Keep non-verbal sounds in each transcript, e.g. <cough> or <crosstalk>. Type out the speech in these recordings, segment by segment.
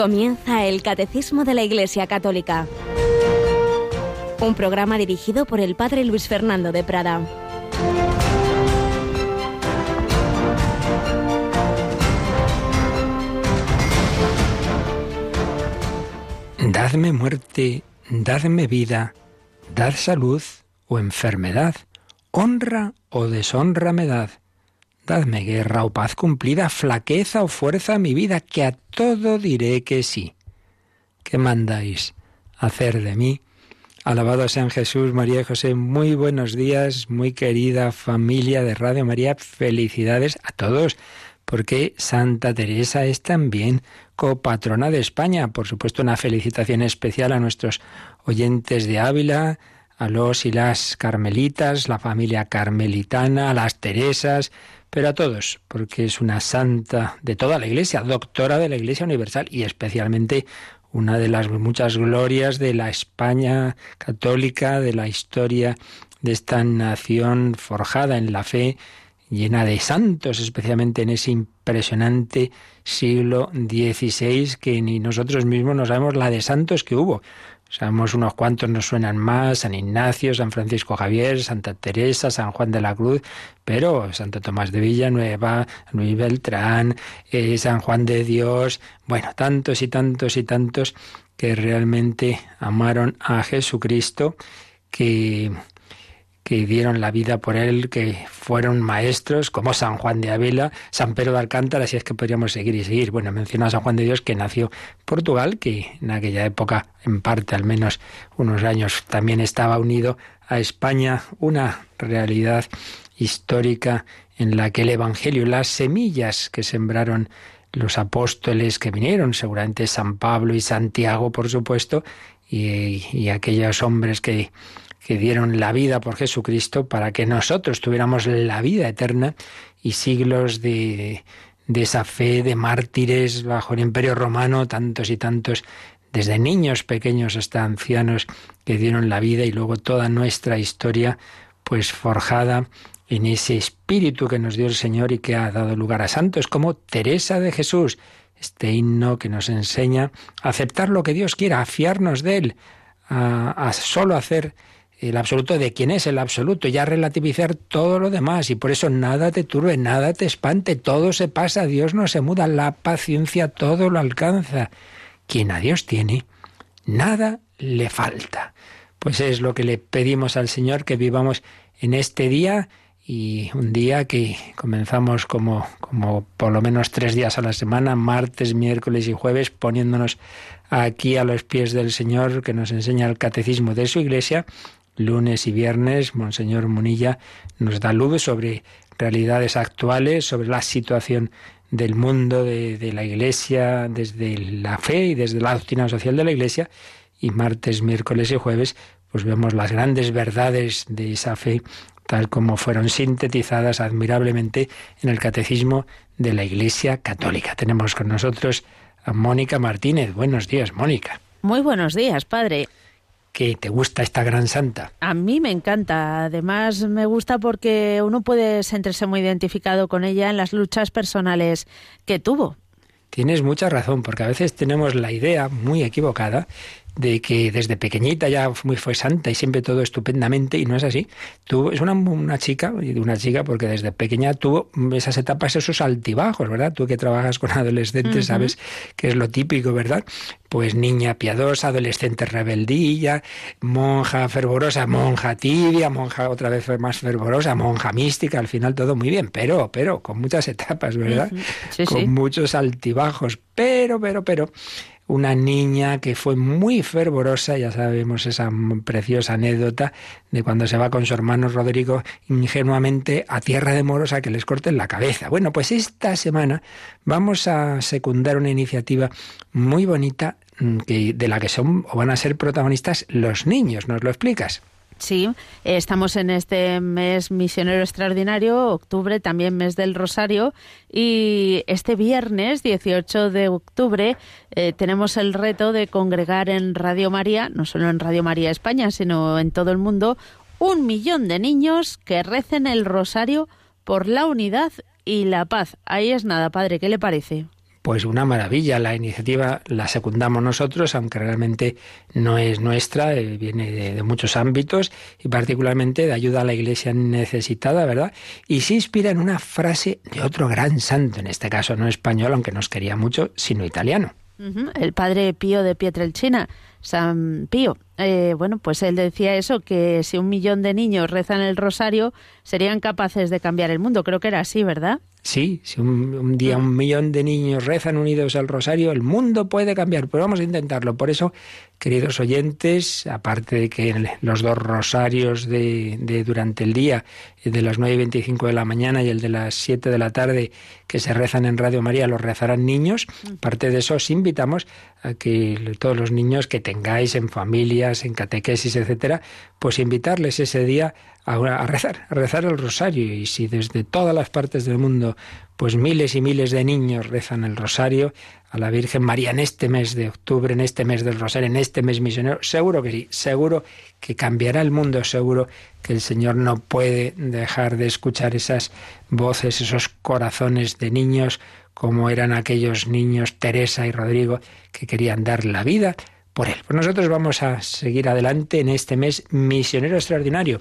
Comienza el Catecismo de la Iglesia Católica, un programa dirigido por el Padre Luis Fernando de Prada. Dadme muerte, dadme vida, dad salud o enfermedad, honra o deshonra me dad Dadme guerra o paz cumplida, flaqueza o fuerza mi vida, que a todo diré que sí. ¿Qué mandáis hacer de mí? Alabado sean Jesús, María y José. Muy buenos días, muy querida familia de Radio María. Felicidades a todos, porque Santa Teresa es también copatrona de España. Por supuesto, una felicitación especial a nuestros oyentes de Ávila, a los y las carmelitas, la familia carmelitana, a las Teresas, pero a todos, porque es una santa de toda la Iglesia, doctora de la Iglesia Universal y especialmente una de las muchas glorias de la España católica, de la historia de esta nación forjada en la fe, llena de santos, especialmente en ese impresionante siglo XVI, que ni nosotros mismos no sabemos la de santos que hubo. Sabemos unos cuantos nos suenan más, San Ignacio, San Francisco Javier, Santa Teresa, San Juan de la Cruz, pero Santo Tomás de Villanueva, Luis Beltrán, eh, San Juan de Dios, bueno, tantos y tantos y tantos que realmente amaron a Jesucristo, que que dieron la vida por él, que fueron maestros, como San Juan de Ávila, San Pedro de Alcántara, así es que podríamos seguir y seguir. Bueno, menciona a San Juan de Dios que nació en Portugal, que en aquella época, en parte al menos unos años, también estaba unido a España, una realidad histórica en la que el Evangelio, las semillas que sembraron los apóstoles que vinieron, seguramente San Pablo y Santiago, por supuesto, y aquellos hombres que que dieron la vida por Jesucristo para que nosotros tuviéramos la vida eterna y siglos de, de esa fe de mártires bajo el imperio romano, tantos y tantos, desde niños pequeños hasta ancianos que dieron la vida y luego toda nuestra historia pues forjada en ese espíritu que nos dio el Señor y que ha dado lugar a santos como Teresa de Jesús, este himno que nos enseña a aceptar lo que Dios quiera, a fiarnos de Él, a, a solo hacer el absoluto de quién es el absoluto, ya relativizar todo lo demás y por eso nada te turbe, nada te espante, todo se pasa, Dios no se muda, la paciencia todo lo alcanza. Quien a Dios tiene, nada le falta. Pues es lo que le pedimos al Señor que vivamos en este día y un día que comenzamos como, como por lo menos tres días a la semana, martes, miércoles y jueves, poniéndonos aquí a los pies del Señor que nos enseña el catecismo de su iglesia lunes y viernes, Monseñor Munilla nos da luz sobre realidades actuales, sobre la situación del mundo, de, la Iglesia, desde la fe y desde la doctrina social de la Iglesia. Y martes, miércoles y jueves, pues vemos las grandes verdades de esa fe, tal como fueron sintetizadas admirablemente en el Catecismo de la Iglesia Católica. Tenemos con nosotros a Mónica Martínez. Buenos días, Mónica. Muy buenos días, padre que te gusta esta gran santa. A mí me encanta. Además, me gusta porque uno puede sentirse muy identificado con ella en las luchas personales que tuvo. Tienes mucha razón, porque a veces tenemos la idea muy equivocada de que desde pequeñita ya muy fue santa y siempre todo estupendamente y no es así. Tú es una, una chica, una chica porque desde pequeña tuvo esas etapas, esos altibajos, ¿verdad? Tú que trabajas con adolescentes sabes que es lo típico, ¿verdad? Pues niña piadosa, adolescente rebeldilla, monja fervorosa, monja tibia, monja otra vez más fervorosa, monja mística, al final todo muy bien, pero, pero, con muchas etapas, ¿verdad? con muchos altibajos, pero, pero, pero, una niña que fue muy fervorosa, ya sabemos esa preciosa anécdota de cuando se va con su hermano Rodrigo ingenuamente a tierra de moros a que les corten la cabeza. Bueno, pues esta semana vamos a secundar una iniciativa muy bonita mm, de la que son o van a ser protagonistas los niños. ¿Nos lo explicas? Sí, estamos en este mes misionero extraordinario, octubre, también mes del Rosario, y este viernes 18 de octubre eh, tenemos el reto de congregar en Radio María, no solo en Radio María España, sino en todo el mundo, un millón de niños que recen el Rosario por la unidad y la paz. Ahí es nada, padre, ¿qué le parece? Pues una maravilla. La iniciativa la secundamos nosotros, aunque realmente no es nuestra, eh, viene de, muchos ámbitos y particularmente de ayuda a la iglesia necesitada, ¿verdad? Y se inspira en una frase de otro gran santo, en este caso no español, aunque nos quería mucho, sino italiano. El padre Pío de Pietrelcina, San Pío. Eh, bueno, pues él decía eso, que si un millón de niños rezan el rosario, serían capaces de cambiar el mundo. Creo que era así, ¿verdad? Sí, si un, día un millón de niños rezan unidos al rosario, el mundo puede cambiar, pero vamos a intentarlo. Por eso, queridos oyentes, aparte de que los dos rosarios de, de durante el día, el de las 9 y 25 de la mañana y el de las 7 de la tarde, que se rezan en Radio María, los rezarán niños, aparte de eso os invitamos a que todos los niños que tengáis en familias, en catequesis, etcétera, pues invitarles ese día a, rezar, a rezar el rosario. Y si desde todas las partes del mundo, pues miles y miles de niños rezan el rosario a la Virgen María en este mes de octubre, en este mes del rosario, en este mes misionero, seguro que sí, seguro que cambiará el mundo, seguro que el Señor no puede dejar de escuchar esas voces, esos corazones de niños, como eran aquellos niños Teresa y Rodrigo, que querían dar la vida por él. Pues nosotros vamos a seguir adelante en este mes misionero extraordinario.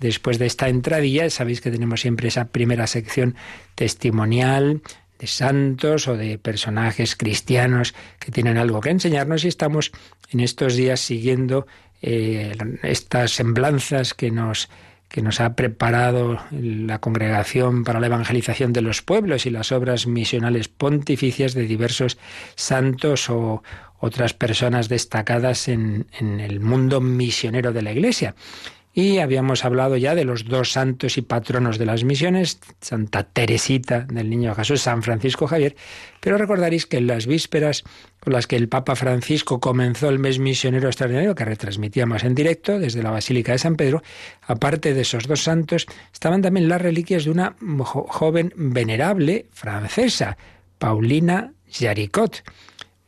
Después de esta entradilla, sabéis que tenemos siempre esa primera sección testimonial de santos o de personajes cristianos que tienen algo que enseñarnos y estamos en estos días siguiendo eh, estas semblanzas que nos que nos ha preparado la Congregación para la Evangelización de los Pueblos y las obras misionales pontificias de diversos santos o otras personas destacadas en, en el mundo misionero de la Iglesia. Y habíamos hablado ya de los dos santos y patronos de las misiones, Santa Teresita del Niño Jesús, San Francisco Javier, pero recordaréis que en las vísperas con las que el Papa Francisco comenzó el mes misionero extraordinario, que retransmitíamos en directo desde la Basílica de San Pedro, aparte de esos dos santos, estaban también las reliquias de una joven venerable francesa, Paulina Jaricot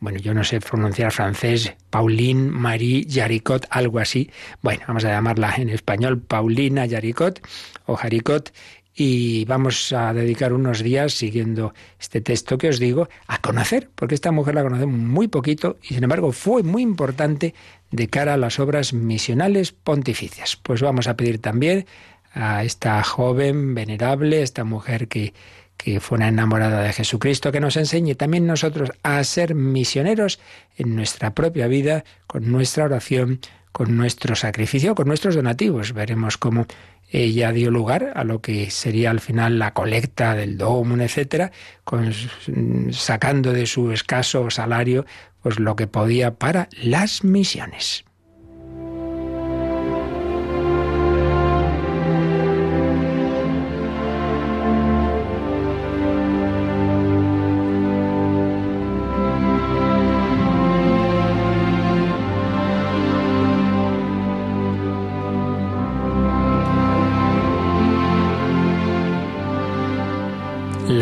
bueno, yo no sé pronunciar francés, Pauline Marie Jaricot, algo así. Bueno, vamos a llamarla en español Paulina Jaricot o Jaricot y vamos a dedicar unos días siguiendo este texto que os digo a conocer, porque esta mujer la conocemos muy poquito y sin embargo fue muy importante de cara a las obras misionales pontificias. Pues vamos a pedir también a esta joven venerable, esta mujer que que fue una enamorada de Jesucristo, que nos enseñe también nosotros a ser misioneros en nuestra propia vida, con nuestra oración, con nuestro sacrificio, con nuestros donativos. Veremos cómo ella dio lugar a lo que sería al final la colecta del domo, etcétera, sacando de su escaso salario pues lo que podía para las misiones.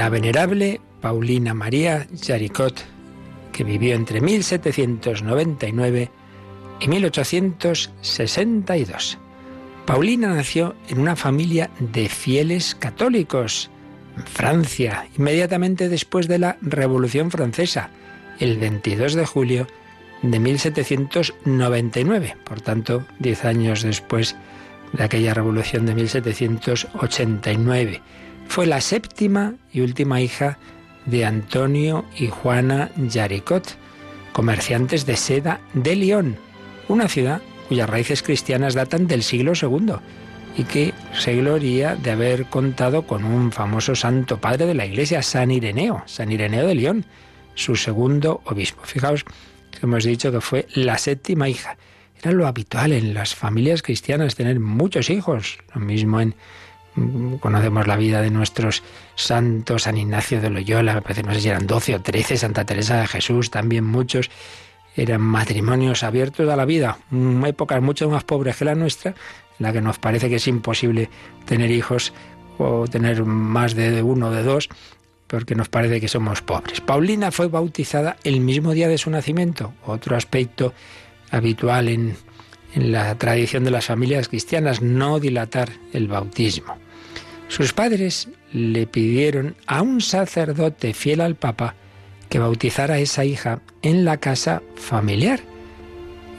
La venerable Paulina María Jaricot, que vivió entre 1799 y 1862. Paulina nació en una familia de fieles católicos en Francia, inmediatamente después de la Revolución Francesa, el 22 de julio de 1799, por tanto, diez años después de aquella revolución de 1789. Fue la séptima y última hija de Antonio y Juana Yaricot, comerciantes de seda de Lyon, una ciudad cuyas raíces cristianas datan del siglo II y que se gloria de haber contado con un famoso santo padre de la iglesia, San Ireneo, San Ireneo de León, su segundo obispo. Fijaos que hemos dicho que fue la séptima hija. Era lo habitual en las familias cristianas tener muchos hijos, lo mismo en conocemos la vida de nuestros santos, San Ignacio de Loyola, no sé si eran 12 o 13, Santa Teresa de Jesús, también muchos, eran matrimonios abiertos a la vida, épocas mucho más pobres que la nuestra, en la que nos parece que es imposible tener hijos o tener más de uno o de dos, porque nos parece que somos pobres. Paulina fue bautizada el mismo día de su nacimiento, otro aspecto habitual en, en la tradición de las familias cristianas, no dilatar el bautismo. Sus padres le pidieron a un sacerdote fiel al Papa que bautizara a esa hija en la casa familiar.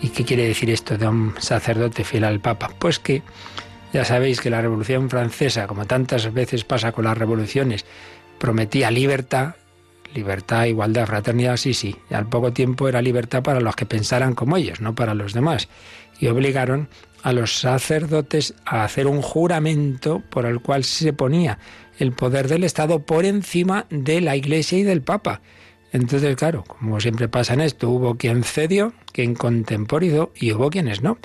¿Y qué quiere decir esto de un sacerdote fiel al Papa? Pues que ya sabéis que la Revolución Francesa, como tantas veces pasa con las revoluciones, prometía libertad, libertad, igualdad, fraternidad, sí, sí. Y al poco tiempo era libertad para los que pensaran como ellos, no para los demás. Y obligaron a los sacerdotes a hacer un juramento por el cual se ponía el poder del Estado por encima de la Iglesia y del Papa. Entonces, claro, como siempre pasa en esto, hubo quien cedió, quien contemporizó y hubo quienes no.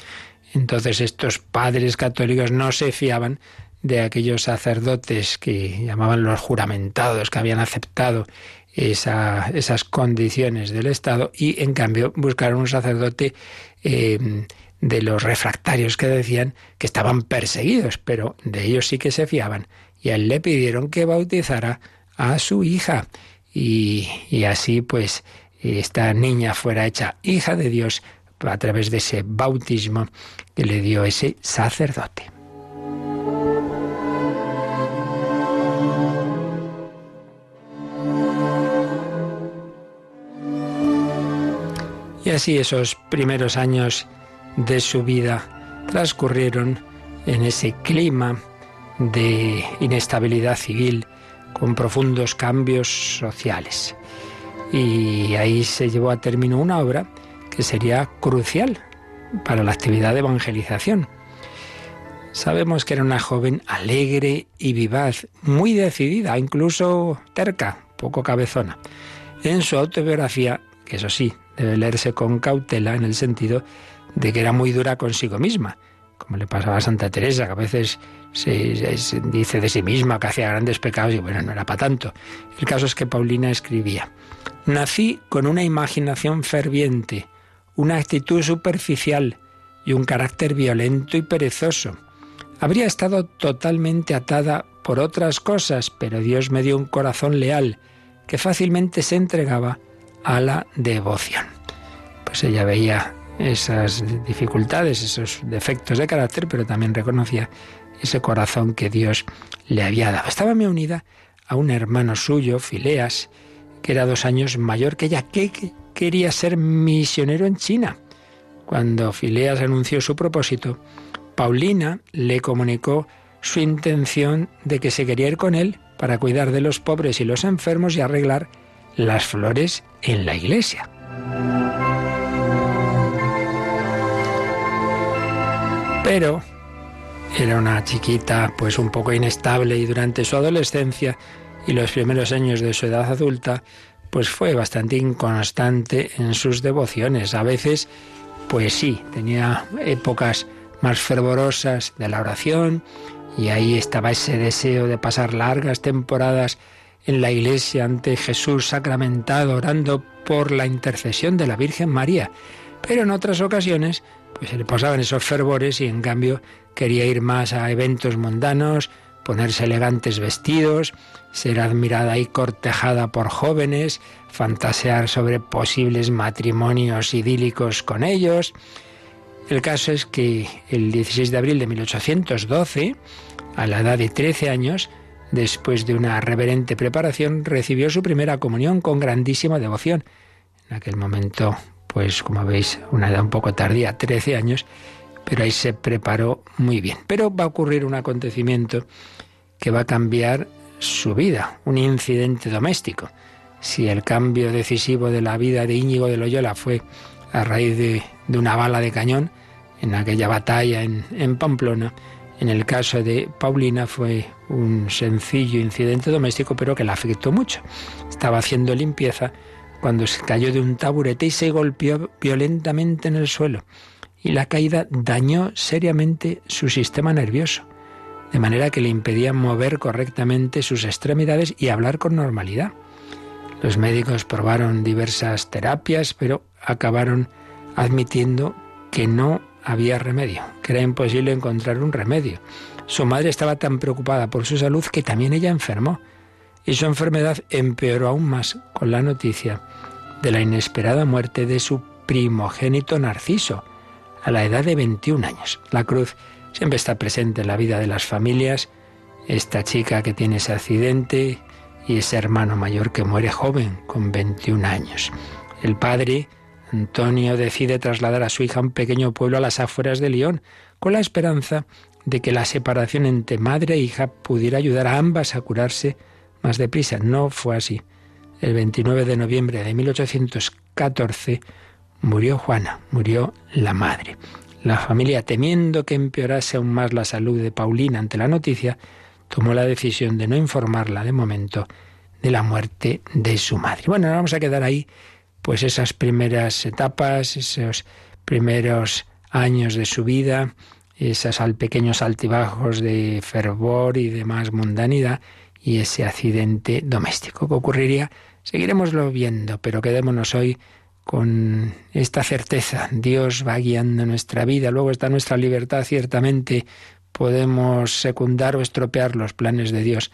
Entonces estos padres católicos no se fiaban de aquellos sacerdotes que llamaban los juramentados, que habían aceptado esas condiciones del Estado y en cambio buscaron un sacerdote eh, de los refractarios que decían que estaban perseguidos, pero de ellos sí que se fiaban. Y a él le pidieron que bautizara a su hija y, y así pues esta niña fuera hecha hija de Dios a través de ese bautismo que le dio ese sacerdote. Y así esos primeros años de su vida transcurrieron en ese clima de inestabilidad civil con profundos cambios sociales. Y ahí se llevó a término una obra que sería crucial para la actividad de evangelización. Sabemos que era una joven alegre y vivaz, muy decidida, incluso terca, poco cabezona. En su autobiografía, que eso sí, debe leerse con cautela en el sentido de que era muy dura consigo misma, como le pasaba a Santa Teresa, que a veces se, se, dice de sí misma que hacía grandes pecados y bueno, no era para tanto. El caso es que Paulina escribía, nací con una imaginación ferviente, una actitud superficial y un carácter violento y perezoso. Habría estado totalmente atada por otras cosas, pero Dios me dio un corazón leal que fácilmente se entregaba a la devoción. Pues ella veía esas dificultades, esos defectos de carácter, pero también reconocía ese corazón que Dios le había dado. Estaba muy unida a un hermano suyo, Fileas, que era dos años mayor que ella, que quería ser misionero en China. Cuando Fileas anunció su propósito, Paulina le comunicó su intención de que se quería ir con él para cuidar de los pobres y los enfermos y arreglar las flores en la iglesia. Pero era una chiquita pues un poco inestable y durante su adolescencia y los primeros años de su edad adulta pues fue bastante inconstante en sus devociones. A veces pues sí, tenía épocas más fervorosas de la oración y ahí estaba ese deseo de pasar largas temporadas en la iglesia ante Jesús sacramentado, orando por la intercesión de la Virgen María. Pero en otras ocasiones, pues se le pasaban esos fervores y en cambio quería ir más a eventos mundanos, ponerse elegantes vestidos, ser admirada y cortejada por jóvenes, fantasear sobre posibles matrimonios idílicos con ellos. El caso es que el 16 de abril de 1812, a la edad de 13 años, después de una reverente preparación, recibió su primera comunión con grandísima devoción. En aquel momento, pues como veis, una edad un poco tardía, 13 años, pero ahí se preparó muy bien. Pero va a ocurrir un acontecimiento que va a cambiar su vida, un incidente doméstico. Si el cambio decisivo de la vida de Íñigo de Loyola fue a raíz de, una bala de cañón en aquella batalla en, en Pamplona, en el caso de Paulina fue un sencillo incidente doméstico, pero que la afectó mucho. Estaba haciendo limpieza cuando se cayó de un taburete y se golpeó violentamente en el suelo. Y la caída dañó seriamente su sistema nervioso, de manera que le impedía mover correctamente sus extremidades y hablar con normalidad. Los médicos probaron diversas terapias, pero acabaron admitiendo que no había remedio, que era imposible encontrar un remedio. Su madre estaba tan preocupada por su salud que también ella enfermó, y su enfermedad empeoró aún más con la noticia de la inesperada muerte de su primogénito Narciso, a la edad de 21 años. La cruz siempre está presente en la vida de las familias. Esta chica que tiene ese accidente y ese hermano mayor que muere joven, con 21 años. El padre, Antonio, decide trasladar a su hija a un pequeño pueblo a las afueras de Lyon, con la esperanza de que la separación entre madre e hija pudiera ayudar a ambas a curarse más deprisa. No fue así. El 29 de noviembre de 1814 murió Juana, murió la madre. La familia, temiendo que empeorase aún más la salud de Paulina ante la noticia, tomó la decisión de no informarla de momento de la muerte de su madre. Bueno, vamos a quedar ahí, pues esas primeras etapas, esos primeros años de su vida, esos pequeños altibajos de fervor y de más mundanidad y ese accidente doméstico que ocurriría. Seguiremoslo viendo, pero quedémonos hoy con esta certeza. Dios va guiando nuestra vida, luego está nuestra libertad, ciertamente podemos secundar o estropear los planes de Dios,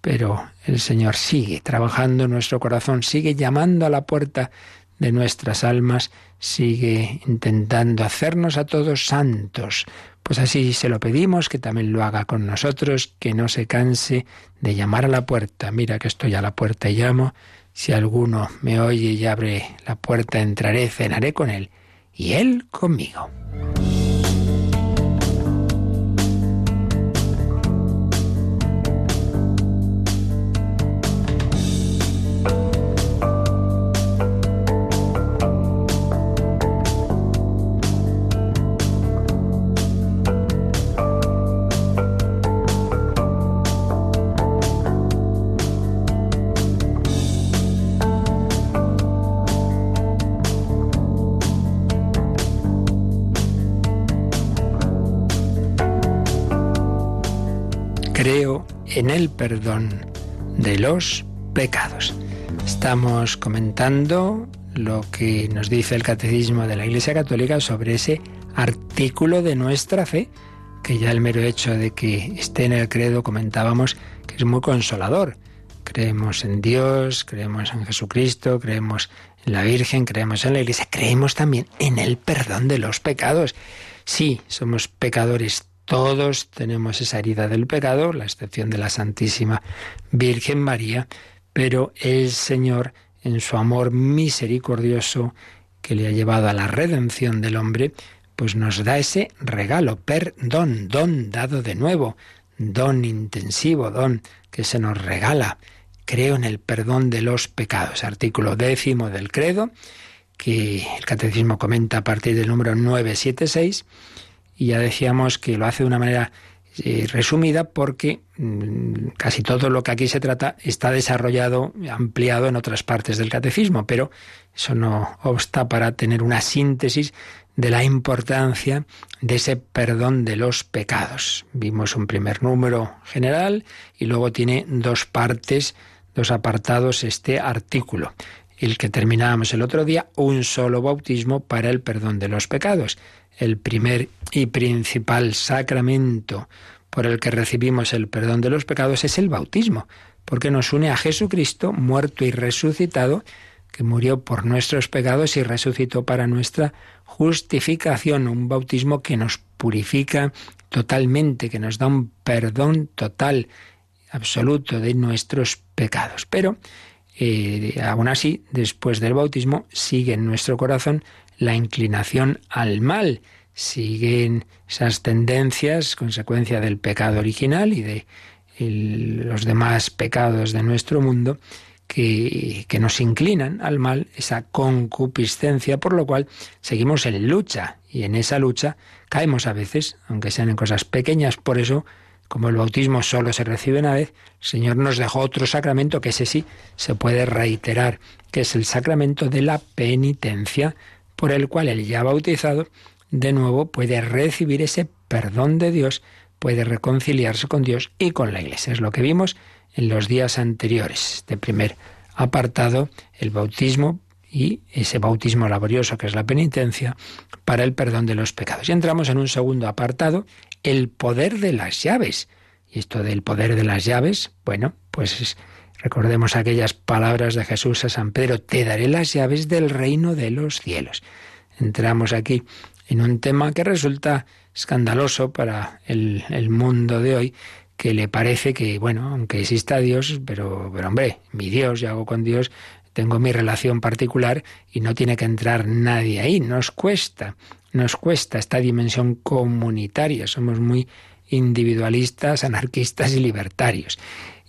pero el Señor sigue trabajando en nuestro corazón, sigue llamando a la puerta de nuestras almas, sigue intentando hacernos a todos santos. Pues así se lo pedimos, que también lo haga con nosotros, que no se canse de llamar a la puerta. Mira que estoy a la puerta y llamo. Si alguno me oye y abre la puerta, entraré, cenaré con él y él conmigo. El perdón de los pecados. Estamos comentando lo que nos dice el Catecismo de la Iglesia Católica sobre ese artículo de nuestra fe, que ya el mero hecho de que esté en el credo comentábamos que es muy consolador. Creemos en Dios, creemos en Jesucristo, creemos en la Virgen, creemos en la Iglesia, creemos también en el perdón de los pecados. Sí, somos pecadores todos tenemos esa herida del pecado, la excepción de la Santísima Virgen María, pero el Señor, en su amor misericordioso que le ha llevado a la redención del hombre, pues nos da ese regalo, perdón, don dado de nuevo, don intensivo, don que se nos regala. Creo en el perdón de los pecados, artículo décimo del credo, que el catecismo comenta a partir del número 976 y ya decíamos que lo hace de una manera eh, resumida porque mm, casi todo lo que aquí se trata está desarrollado, ampliado en otras partes del catecismo, pero eso no obsta para tener una síntesis de la importancia de ese perdón de los pecados. Vimos un primer número general y luego tiene dos partes, dos apartados este artículo. El que terminábamos el otro día, un solo bautismo para el perdón de los pecados el primer y principal sacramento por el que recibimos el perdón de los pecados es el bautismo, porque nos une a Jesucristo, muerto y resucitado, que murió por nuestros pecados y resucitó para nuestra justificación, un bautismo que nos purifica totalmente, que nos da un perdón total, absoluto de nuestros pecados. Pero eh, aún así, después del bautismo, sigue en nuestro corazón la inclinación al mal. Siguen esas tendencias, consecuencia del pecado original y de los demás pecados de nuestro mundo, que, que, nos inclinan al mal, esa concupiscencia, por lo cual seguimos en lucha y en esa lucha caemos a veces, aunque sean en cosas pequeñas, por eso, como el bautismo solo se recibe una vez, el Señor nos dejó otro sacramento que ese sí se puede reiterar, que es el sacramento de la penitencia por el cual el ya bautizado de nuevo puede recibir ese perdón de Dios, puede reconciliarse con Dios y con la Iglesia. Es lo que vimos en los días anteriores. Este primer apartado, el bautismo y ese bautismo laborioso que es la penitencia para el perdón de los pecados. Y entramos en un segundo apartado, el poder de las llaves. Y esto del poder de las llaves, bueno, pues Recordemos aquellas palabras de Jesús a San Pedro, te daré las llaves del reino de los cielos. Entramos aquí en un tema que resulta escandaloso para el, mundo de hoy, que le parece que, bueno, aunque exista Dios, pero, pero hombre, mi Dios, yo hago con Dios, tengo mi relación particular y no tiene que entrar nadie ahí. Nos cuesta, nos cuesta esta dimensión comunitaria. Somos muy individualistas, anarquistas y libertarios.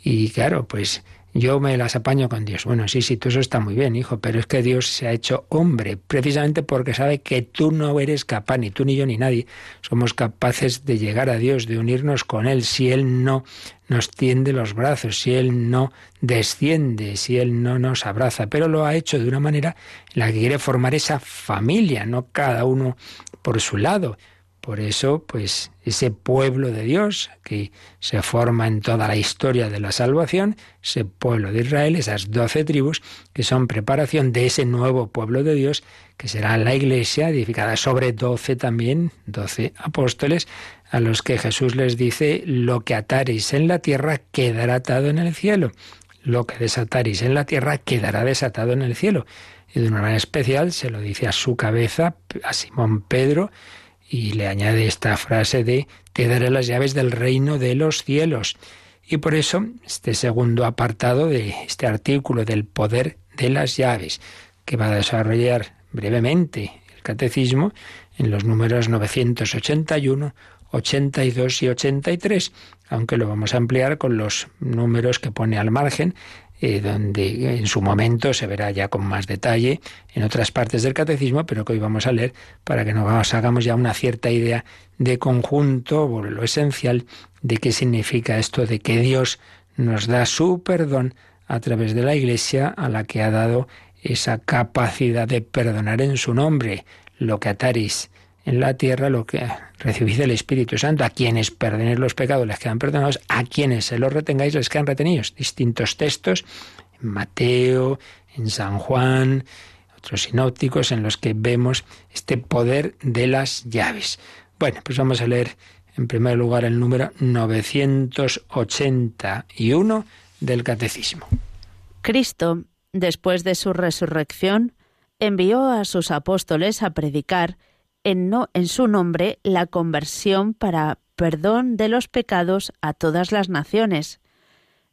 Y claro, pues yo me las apaño con Dios. Bueno, sí, sí, todo eso está muy bien, hijo, pero es que Dios se ha hecho hombre, precisamente porque sabe que tú no eres capaz, ni tú ni yo ni nadie, somos capaces de llegar a Dios, de unirnos con Él, si Él no nos tiende los brazos, si Él no desciende, si Él no nos abraza, pero lo ha hecho de una manera en la que quiere formar esa familia, no cada uno por su lado. Por eso, pues ese pueblo de Dios que se forma en toda la historia de la salvación, ese pueblo de Israel, esas doce tribus, que son preparación de ese nuevo pueblo de Dios, que será la iglesia, edificada sobre doce también, doce apóstoles, a los que Jesús les dice, lo que ataréis en la tierra quedará atado en el cielo, lo que desataréis en la tierra quedará desatado en el cielo. Y de una manera especial se lo dice a su cabeza, a Simón Pedro, y le añade esta frase de te daré las llaves del reino de los cielos. Y por eso este segundo apartado de este artículo del poder de las llaves, que va a desarrollar brevemente el catecismo en los números 981, 82 y 83, aunque lo vamos a ampliar con los números que pone al margen eh, donde en su momento se verá ya con más detalle en otras partes del catecismo, pero que hoy vamos a leer para que nos hagamos ya una cierta idea de conjunto, lo esencial de qué significa esto de que Dios nos da su perdón a través de la Iglesia a la que ha dado esa capacidad de perdonar en su nombre, lo que ataris en la tierra lo que recibís del Espíritu Santo. A quienes perdonéis los pecados les quedan perdonados, a quienes se los retengáis les quedan retenidos. Distintos textos en Mateo, en San Juan, otros sinópticos en los que vemos este poder de las llaves. Bueno, pues vamos a leer en primer lugar el número 981 del Catecismo. Cristo, después de su resurrección, envió a sus apóstoles a predicar en, no, en su nombre la conversión para perdón de los pecados a todas las naciones.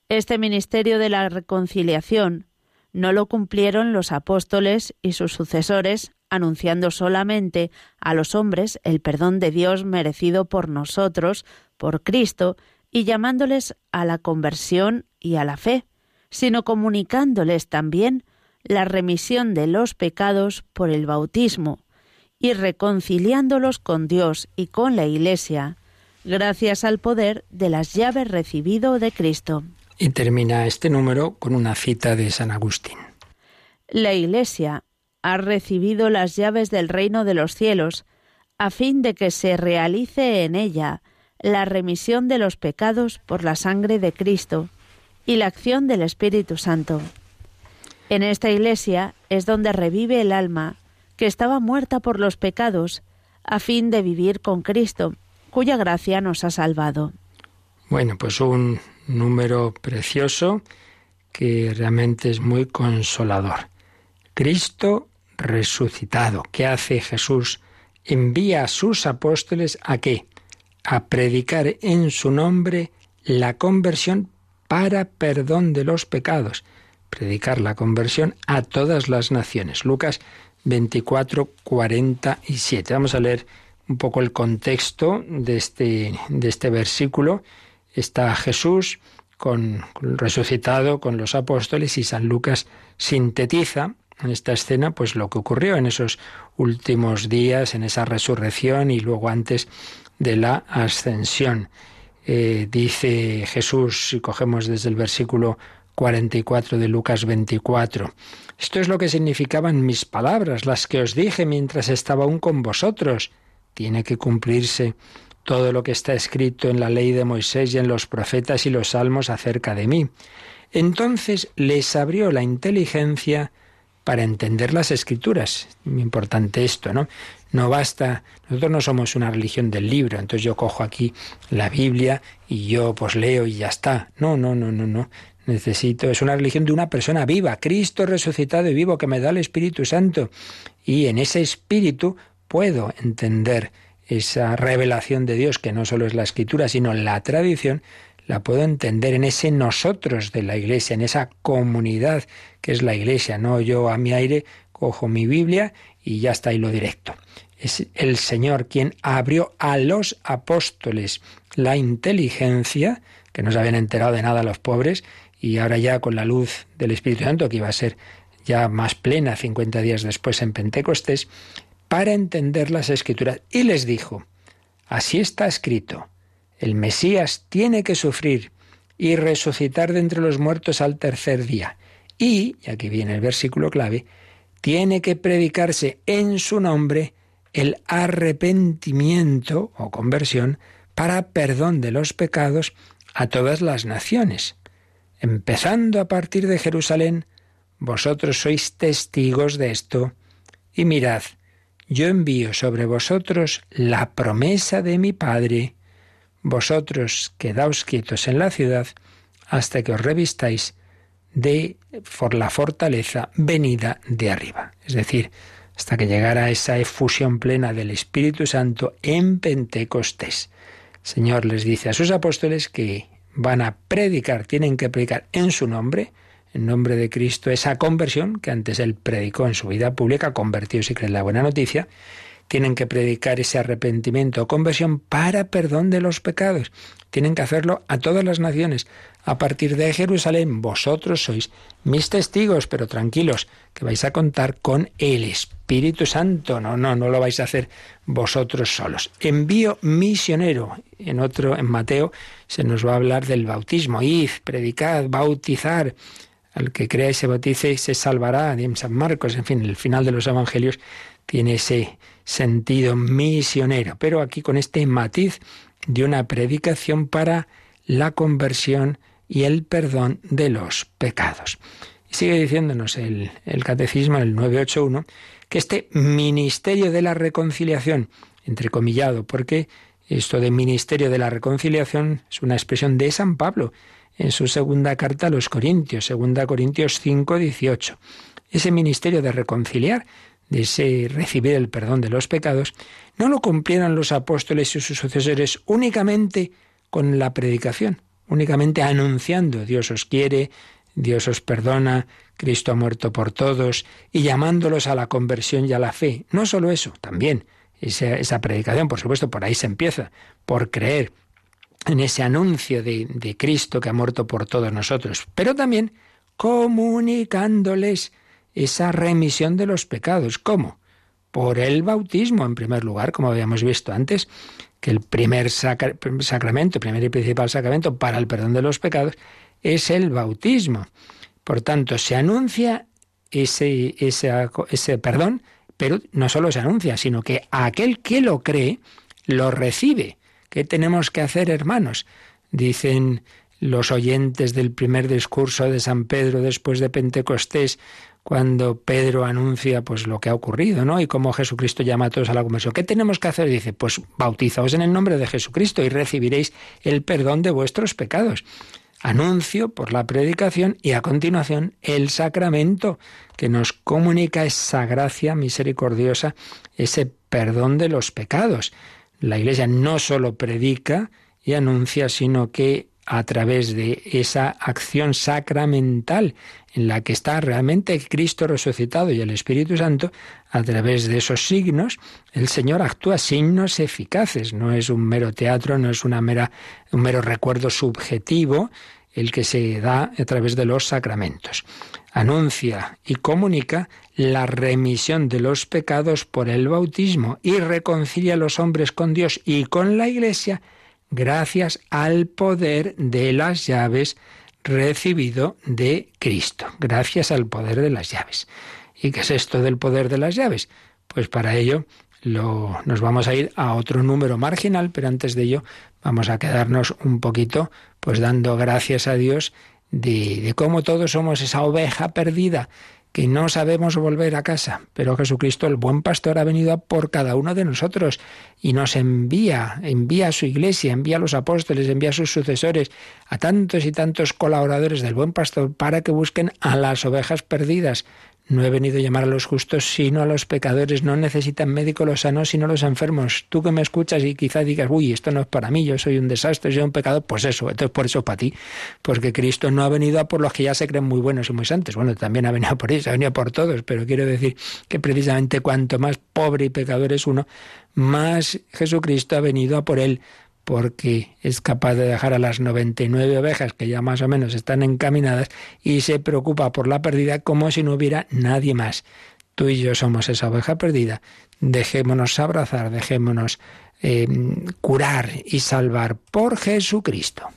Este ministerio de la reconciliación no lo cumplieron los apóstoles y sus sucesores anunciando solamente a los hombres el perdón de Dios merecido por nosotros, por Cristo, y llamándoles a la conversión y a la fe, sino comunicándoles también la remisión de los pecados por el bautismo, y reconciliándolos con Dios y con la Iglesia, gracias al poder de las llaves recibido de Cristo. Y termina este número con una cita de San Agustín. La Iglesia ha recibido las llaves del reino de los cielos, a fin de que se realice en ella la remisión de los pecados por la sangre de Cristo y la acción del Espíritu Santo. En esta Iglesia es donde revive el alma que estaba muerta por los pecados, a fin de vivir con Cristo, cuya gracia nos ha salvado. Bueno, pues un número precioso que realmente es muy consolador. Cristo resucitado. ¿Qué hace Jesús? Envía a sus apóstoles a qué? A predicar en su nombre la conversión para perdón de los pecados. Predicar la conversión a todas las naciones. Lucas 24, 47. Vamos a leer un poco el contexto de este, de este versículo. Está Jesús con, resucitado con los apóstoles y San Lucas sintetiza en esta escena pues lo que ocurrió en esos últimos días, en esa resurrección y luego antes de la ascensión. Eh, dice Jesús, si cogemos desde el versículo 44 de Lucas 24, esto es lo que significaban mis palabras, las que os dije mientras estaba aún con vosotros. Tiene que cumplirse todo lo que está escrito en la ley de Moisés y en los profetas y los salmos acerca de mí. Entonces les abrió la inteligencia para entender las escrituras. Importante esto, ¿no? No basta, nosotros no somos una religión del libro, entonces yo cojo aquí la Biblia y yo pues leo y ya está. No, no, no, no, no. Necesito, es una religión de una persona viva, Cristo resucitado y vivo que me da el Espíritu Santo. Y en ese Espíritu puedo entender esa revelación de Dios, que no solo es la escritura, sino la tradición, la puedo entender en ese nosotros de la iglesia, en esa comunidad que es la iglesia, no yo a mi aire cojo mi Biblia y ya está ahí lo directo. Es el Señor quien abrió a los apóstoles la inteligencia, que no se habían enterado de nada los pobres, y ahora ya con la luz del Espíritu Santo, que iba a ser ya más plena 50 días después en Pentecostés, para entender las escrituras. Y les dijo, así está escrito, el Mesías tiene que sufrir y resucitar de entre los muertos al tercer día. Y, y aquí viene el versículo clave, tiene que predicarse en su nombre el arrepentimiento o conversión para perdón de los pecados a todas las naciones. Empezando a partir de Jerusalén, vosotros sois testigos de esto. Y mirad, yo envío sobre vosotros la promesa de mi Padre. Vosotros quedaos quietos en la ciudad hasta que os revistáis de por la fortaleza venida de arriba. Es decir, hasta que llegara esa efusión plena del Espíritu Santo en Pentecostés. El Señor les dice a sus apóstoles que van a predicar, tienen que predicar en su nombre, en nombre de Cristo, esa conversión que antes él predicó en su vida pública, convertidos y creen la buena noticia, tienen que predicar ese arrepentimiento o conversión para perdón de los pecados. Tienen que hacerlo a todas las naciones. A partir de Jerusalén, vosotros sois mis testigos, pero tranquilos, que vais a contar con el Espíritu Santo. No, no, no lo vais a hacer vosotros solos. Envío misionero. En otro, en Mateo, se nos va a hablar del bautismo. Id, predicad, bautizar. Al que crea y se bautice se salvará. En San Marcos, en fin, el final de los evangelios tiene ese sentido misionero, pero aquí con este matiz de una predicación para la conversión y el perdón de los pecados. Y sigue diciéndonos el, el catecismo, el 981, que este ministerio de la reconciliación, entrecomillado, porque esto de ministerio de la reconciliación es una expresión de San Pablo en su segunda carta a los Corintios, segunda Corintios 5, 18. Ese ministerio de reconciliar de ese recibir el perdón de los pecados, no lo cumplieron los apóstoles y sus sucesores únicamente con la predicación, únicamente anunciando Dios os quiere, Dios os perdona, Cristo ha muerto por todos, y llamándolos a la conversión y a la fe. No solo eso, también esa, esa predicación, por supuesto, por ahí se empieza, por creer en ese anuncio de, de Cristo que ha muerto por todos nosotros, pero también comunicándoles esa remisión de los pecados. ¿Cómo? Por el bautismo, en primer lugar, como habíamos visto antes, que el primer sacramento, primer y principal sacramento para el perdón de los pecados es el bautismo. Por tanto, se anuncia ese, ese, ese perdón, pero no solo se anuncia, sino que aquel que lo cree lo recibe. ¿Qué tenemos que hacer, hermanos? Dicen los oyentes del primer discurso de San Pedro después de Pentecostés, cuando Pedro anuncia pues lo que ha ocurrido, ¿no? Y cómo Jesucristo llama a todos a la conversión. ¿Qué tenemos que hacer? Dice, pues bautizaos en el nombre de Jesucristo y recibiréis el perdón de vuestros pecados. Anuncio por la predicación y a continuación el sacramento que nos comunica esa gracia misericordiosa, ese perdón de los pecados. La Iglesia no solo predica y anuncia, sino que a través de esa acción sacramental en la que está realmente Cristo resucitado y el Espíritu Santo, a través de esos signos, el Señor actúa signos eficaces. No es un mero teatro, no es una mera, un mero recuerdo subjetivo el que se da a través de los sacramentos. Anuncia y comunica la remisión de los pecados por el bautismo y reconcilia a los hombres con Dios y con la Iglesia gracias al poder de las llaves recibido de Cristo, gracias al poder de las llaves. ¿Y qué es esto del poder de las llaves? Pues para ello lo, nos vamos a ir a otro número marginal, pero antes de ello vamos a quedarnos un poquito pues dando gracias a Dios de cómo todos somos esa oveja perdida que no sabemos volver a casa, pero Jesucristo, el buen pastor, ha venido por cada uno de nosotros y nos envía, envía a su iglesia, envía a los apóstoles, envía a sus sucesores, a tantos y tantos colaboradores del buen pastor para que busquen a las ovejas perdidas. No he venido a llamar a los justos, sino a los pecadores. No necesitan médico los sanos, sino los enfermos. Tú que me escuchas y quizás digas, uy, esto no es para mí, yo soy un desastre, soy un pecador, pues eso, entonces por eso para ti. Porque Cristo no ha venido a por los que ya se creen muy buenos y muy santos. Bueno, también ha venido por eso, ha venido por todos, pero quiero decir que precisamente cuanto más pobre y pecador es uno, más Jesucristo ha venido a por él porque es capaz de dejar a las 99 ovejas que ya más o menos están encaminadas y se preocupa por la perdida como si no hubiera nadie más. Tú y yo somos esa oveja perdida. Dejémonos abrazar, dejémonos eh, curar y salvar por Jesucristo.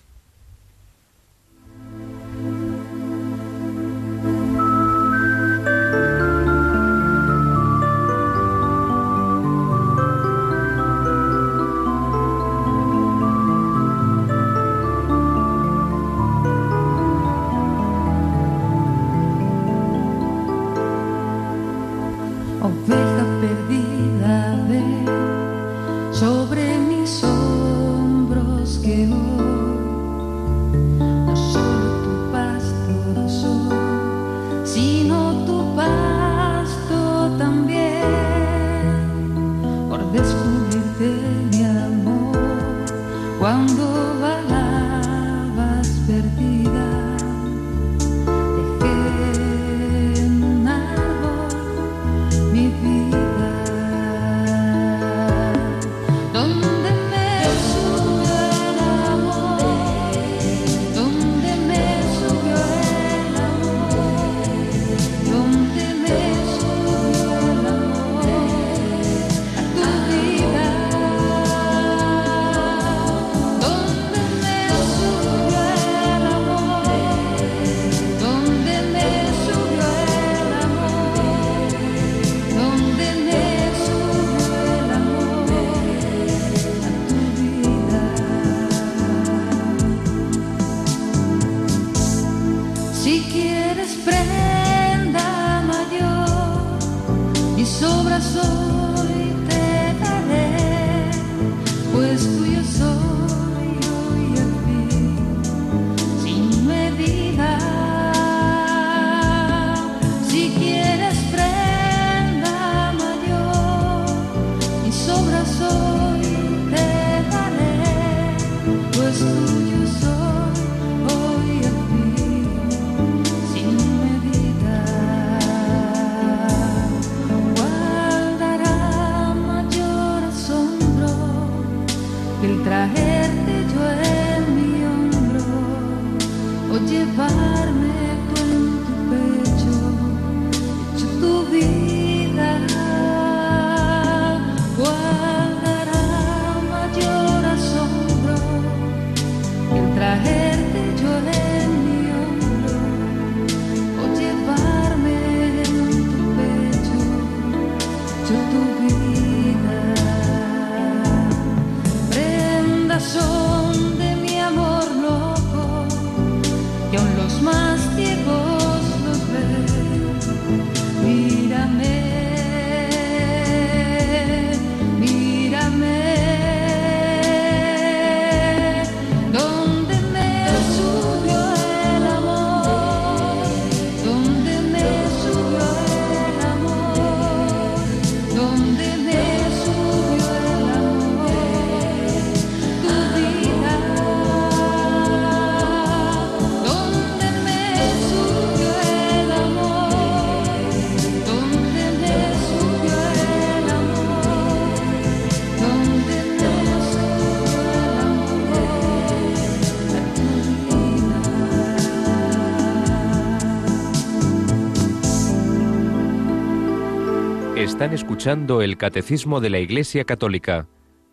Escuchando el Catecismo de la Iglesia Católica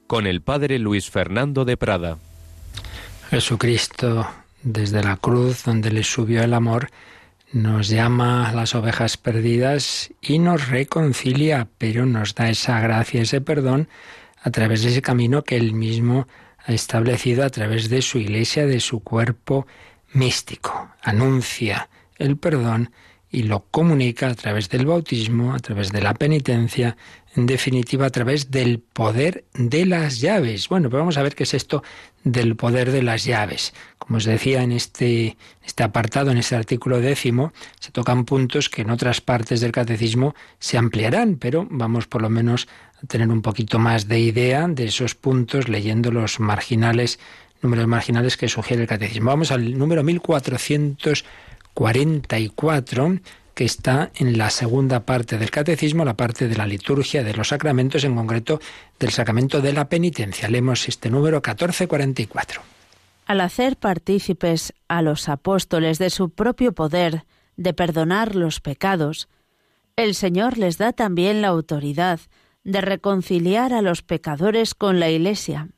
con el Padre Luis Fernando de Prada. Jesucristo, desde la cruz donde le subió el amor, nos llama a las ovejas perdidas y nos reconcilia, pero nos da esa gracia, ese perdón, a través de ese camino que él mismo ha establecido a través de su iglesia, de su cuerpo místico. Anuncia el perdón y lo comunica a través del bautismo, a través de la penitencia, en definitiva, a través del poder de las llaves. Bueno, pues vamos a ver qué es esto del poder de las llaves. Como os decía en este, este apartado, en este artículo décimo, se tocan puntos que en otras partes del catecismo se ampliarán, pero vamos por lo menos a tener un poquito más de idea de esos puntos leyendo los marginales, números marginales que sugiere el catecismo. Vamos al número 1444 que está en la segunda parte del catecismo, la parte de la liturgia de los sacramentos, en concreto del sacramento de la penitencia. Leemos este número 1444. Al hacer partícipes a los apóstoles de su propio poder de perdonar los pecados, el Señor les da también la autoridad de reconciliar a los pecadores con la Iglesia.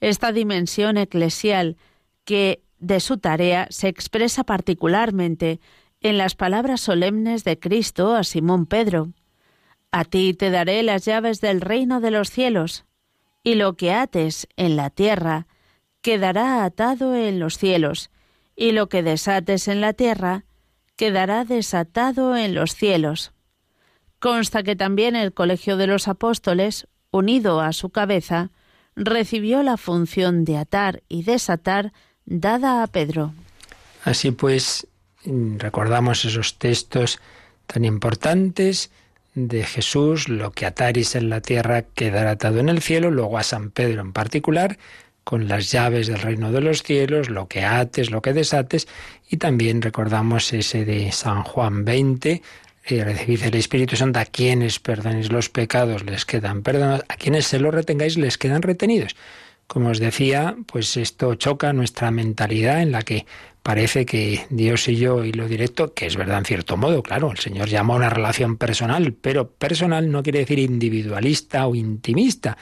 Esta dimensión eclesial que de su tarea se expresa particularmente en las palabras solemnes de Cristo a Simón Pedro. A ti te daré las llaves del reino de los cielos, y lo que ates en la tierra quedará atado en los cielos, y lo que desates en la tierra quedará desatado en los cielos. Consta que también el Colegio de los Apóstoles, unido a su cabeza, recibió la función de atar y desatar dada a Pedro. Así pues, recordamos esos textos tan importantes de Jesús, lo que ataris en la tierra quedará atado en el cielo, luego a San Pedro en particular, con las llaves del reino de los cielos, lo que ates, lo que desates, y también recordamos ese de San Juan 20, eh, recibid el Espíritu Santo, a quienes perdonéis los pecados les quedan perdonados, a quienes se los retengáis les quedan retenidos. Como os decía, pues esto choca nuestra mentalidad en la que parece que Dios y yo y lo directo, que es verdad en cierto modo, claro, el Señor llama a una relación personal, pero personal no quiere decir individualista o intimista,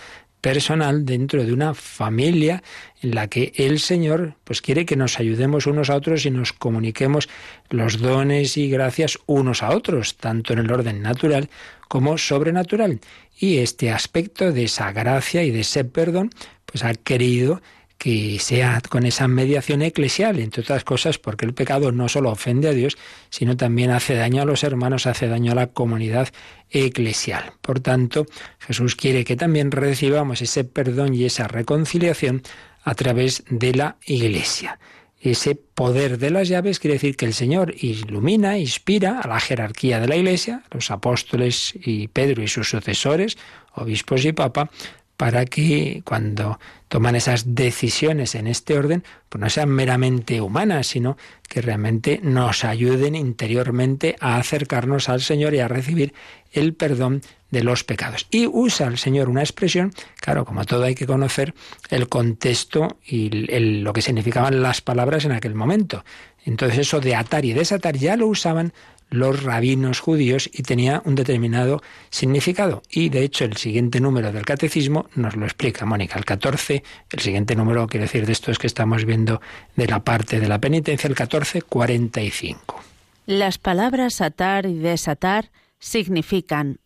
personal dentro de una familia en la que el Señor pues quiere que nos ayudemos unos a otros y nos comuniquemos los dones y gracias unos a otros, tanto en el orden natural como sobrenatural. Y este aspecto de esa gracia y de ese perdón pues ha querido que sea con esa mediación eclesial, entre otras cosas, porque el pecado no solo ofende a Dios, sino también hace daño a los hermanos, hace daño a la comunidad eclesial. Por tanto, Jesús quiere que también recibamos ese perdón y esa reconciliación a través de la Iglesia. Ese poder de las llaves quiere decir que el Señor ilumina, inspira a la jerarquía de la Iglesia, los apóstoles y Pedro y sus sucesores, obispos y papa, para que cuando toman esas decisiones en este orden, pues no sean meramente humanas, sino que realmente nos ayuden interiormente a acercarnos al Señor y a recibir el perdón de los pecados. Y usa el Señor una expresión, claro, como todo hay que conocer el contexto y lo que significaban las palabras en aquel momento. Entonces eso de atar y desatar ya lo usaban los rabinos judíos y tenía un determinado significado. Y de hecho el siguiente número del catecismo nos lo explica Mónica, el 14, el siguiente número quiere decir de esto es que estamos viendo de la parte de la penitencia, el 1445. Las palabras atar y desatar significan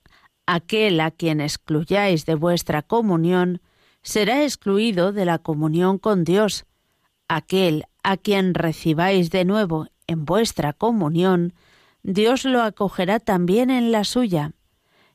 aquel a quien excluyáis de vuestra comunión será excluido de la comunión con Dios. Aquel a quien recibáis de nuevo en vuestra comunión Dios lo acogerá también en la suya.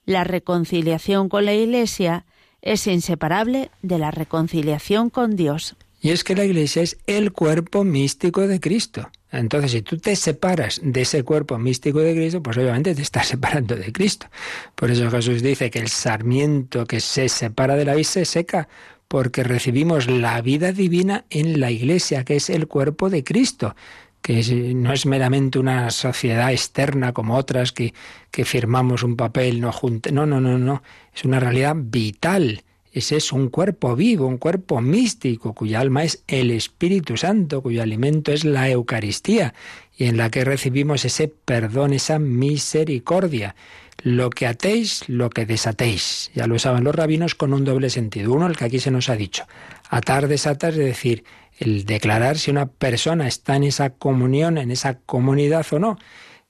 La reconciliación con la Iglesia es inseparable de la reconciliación con Dios. Y es que la Iglesia es el cuerpo místico de Cristo. Entonces, si tú te separas de ese cuerpo místico de Cristo, pues obviamente te estás <laughs> separando de Cristo. Por eso Jesús dice que el sarmiento que se separa de la vid se seca, porque recibimos la vida divina en la Iglesia, que es el cuerpo de Cristo que no es meramente una sociedad externa como otras que, que firmamos un papel, no junte. No, no, no, no. Es una realidad vital. Ese es un cuerpo vivo, un cuerpo místico, cuya alma es el Espíritu Santo, cuyo alimento es la Eucaristía, y en la que recibimos ese perdón, esa misericordia. Lo que atéis, lo que desatéis. Ya lo usaban los rabinos con un doble sentido. Uno, el que aquí se nos ha dicho. Atar, desatar, es decir, el declarar si una persona está en esa comunión, en esa comunidad o no,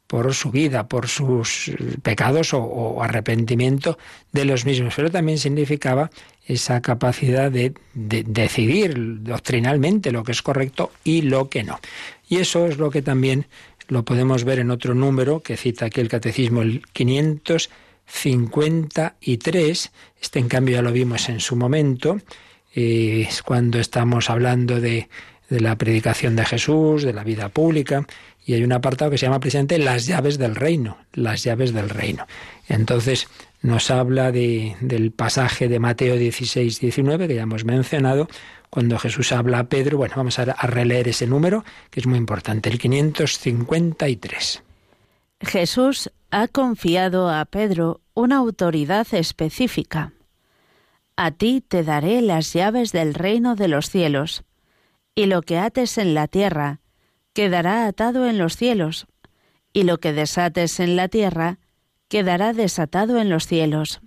por su vida, por sus pecados o, arrepentimiento de los mismos. Pero también significaba esa capacidad de, de, decidir doctrinalmente lo que es correcto y lo que no. Y eso es lo que también lo podemos ver en otro número que cita aquí el Catecismo, el 500. 53. Este, en cambio, ya lo vimos en su momento. Eh, es cuando estamos hablando de, de la predicación de Jesús, de la vida pública, y hay un apartado que se llama precisamente las llaves del reino, las llaves del reino. Entonces nos habla de, del pasaje de Mateo 16, 19, que ya hemos mencionado, cuando Jesús habla a Pedro. Bueno, vamos a, releer ese número, que es muy importante, el 553. Jesús ha confiado a Pedro una autoridad específica. A ti te daré las llaves del reino de los cielos, y lo que ates en la tierra quedará atado en los cielos, y lo que desates en la tierra quedará desatado en los cielos.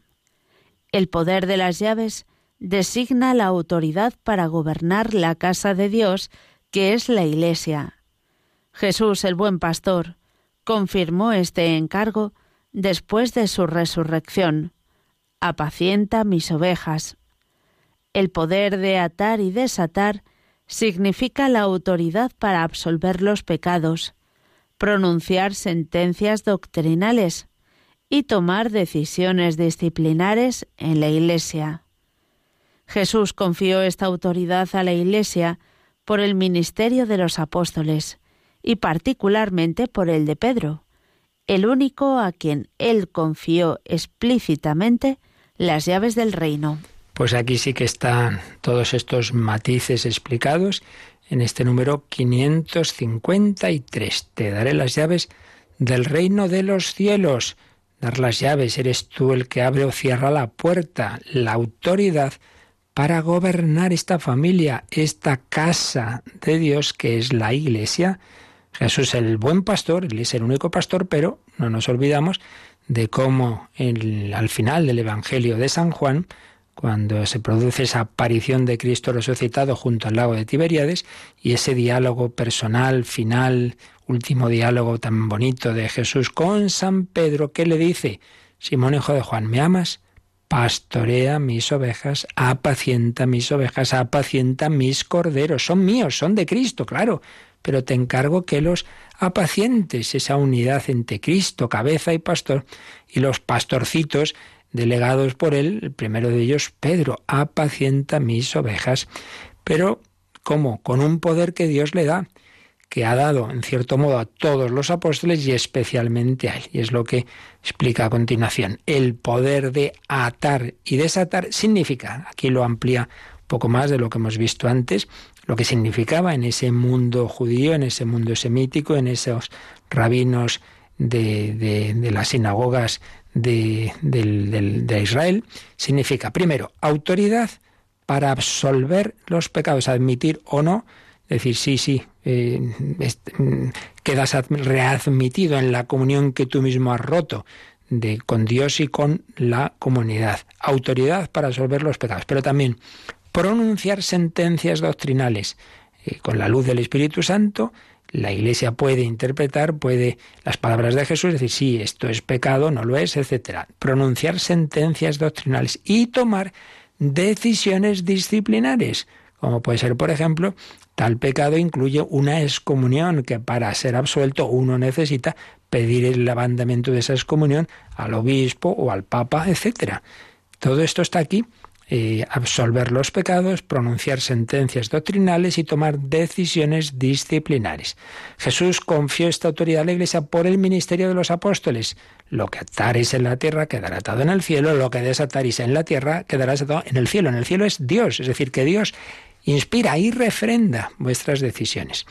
El poder de las llaves designa la autoridad para gobernar la casa de Dios, que es la Iglesia. Jesús, el buen pastor, confirmó este encargo después de su resurrección. Apacienta mis ovejas. El poder de atar y desatar significa la autoridad para absolver los pecados, pronunciar sentencias doctrinales y tomar decisiones disciplinares en la Iglesia. Jesús confió esta autoridad a la Iglesia por el ministerio de los apóstoles y particularmente por el de Pedro, el único a quien él confió explícitamente las llaves del reino. Pues aquí sí que están todos estos matices explicados en este número 553. Te daré las llaves del reino de los cielos. Dar las llaves, eres tú el que abre o cierra la puerta, la autoridad para gobernar esta familia, esta casa de Dios que es la iglesia. Jesús es el buen pastor, él es el único pastor, pero no nos olvidamos de cómo al final del Evangelio de San Juan, cuando se produce esa aparición de Cristo resucitado junto al lago de Tiberíades y ese diálogo personal, final, último diálogo tan bonito de Jesús con San Pedro, ¿qué le dice? Simón, hijo de Juan, ¿me amas? Pastorea mis ovejas, apacienta mis ovejas, apacienta mis corderos. Son míos, son de Cristo, claro, pero te encargo que los apacientes, esa unidad entre Cristo, cabeza y pastor, y los pastorcitos delegados por él, el primero de ellos, Pedro, apacienta mis ovejas. Pero, ¿cómo? Con un poder que Dios le da, que ha dado, en cierto modo, a todos los apóstoles y especialmente a él. Y es lo que explica a continuación. El poder de atar y desatar significa, aquí lo amplía un poco más de lo que hemos visto antes, lo que significaba en ese mundo judío, en ese mundo semítico, en esos rabinos de, las sinagogas de, Israel significa, primero, autoridad para absolver los pecados, admitir o no, decir, sí, sí, eh, mm, quedas readmitido en la comunión que tú mismo has roto de, con Dios y con la comunidad. Autoridad para absolver los pecados, pero también pronunciar sentencias doctrinales eh, con la luz del Espíritu Santo la Iglesia puede interpretar, puede las palabras de Jesús, decir, sí, esto es pecado, no lo es, etcétera. Pronunciar sentencias doctrinales y tomar decisiones disciplinares, como puede ser, por ejemplo, tal pecado incluye una excomunión, que para ser absuelto uno necesita pedir el levantamiento de esa excomunión al obispo o al papa, etcétera. Todo esto está aquí eh, absolver los pecados, pronunciar sentencias doctrinales y tomar decisiones disciplinares. Jesús confió esta autoridad a la Iglesia por el ministerio de los apóstoles. Lo que ataréis en la tierra quedará atado en el cielo, lo que desataréis en la tierra quedará atado en el cielo. En el cielo es Dios, es decir, que Dios inspira y refrenda vuestras decisiones.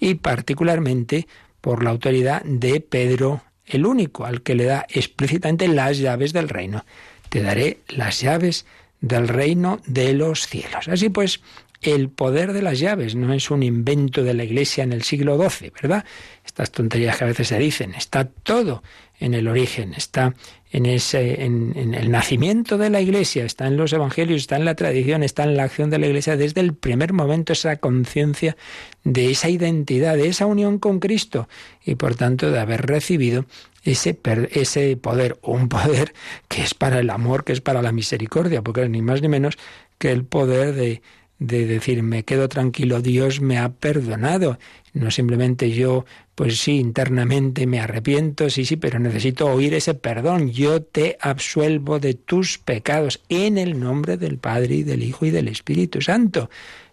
Y particularmente por la autoridad de Pedro el único, al que le da explícitamente las llaves del reino. Te daré las llaves del reino de los cielos. Así pues, el poder de las llaves no es un invento de la Iglesia en el siglo XII, ¿verdad? Estas tonterías que a veces se dicen, está todo en el origen, está en, ese, en, el nacimiento de la Iglesia, está en los evangelios, está en la tradición, está en la acción de la Iglesia desde el primer momento, esa conciencia de esa identidad, de esa unión con Cristo y por tanto de haber recibido ese, ese poder, un poder que es para el amor, que es para la misericordia, porque es ni más ni menos que el poder de, de decir, me quedo tranquilo, Dios me ha perdonado. No simplemente yo pues sí, internamente me arrepiento, sí, sí, pero necesito oír ese perdón. Yo te absuelvo de tus pecados en el nombre del Padre y del Hijo y del Espíritu Santo.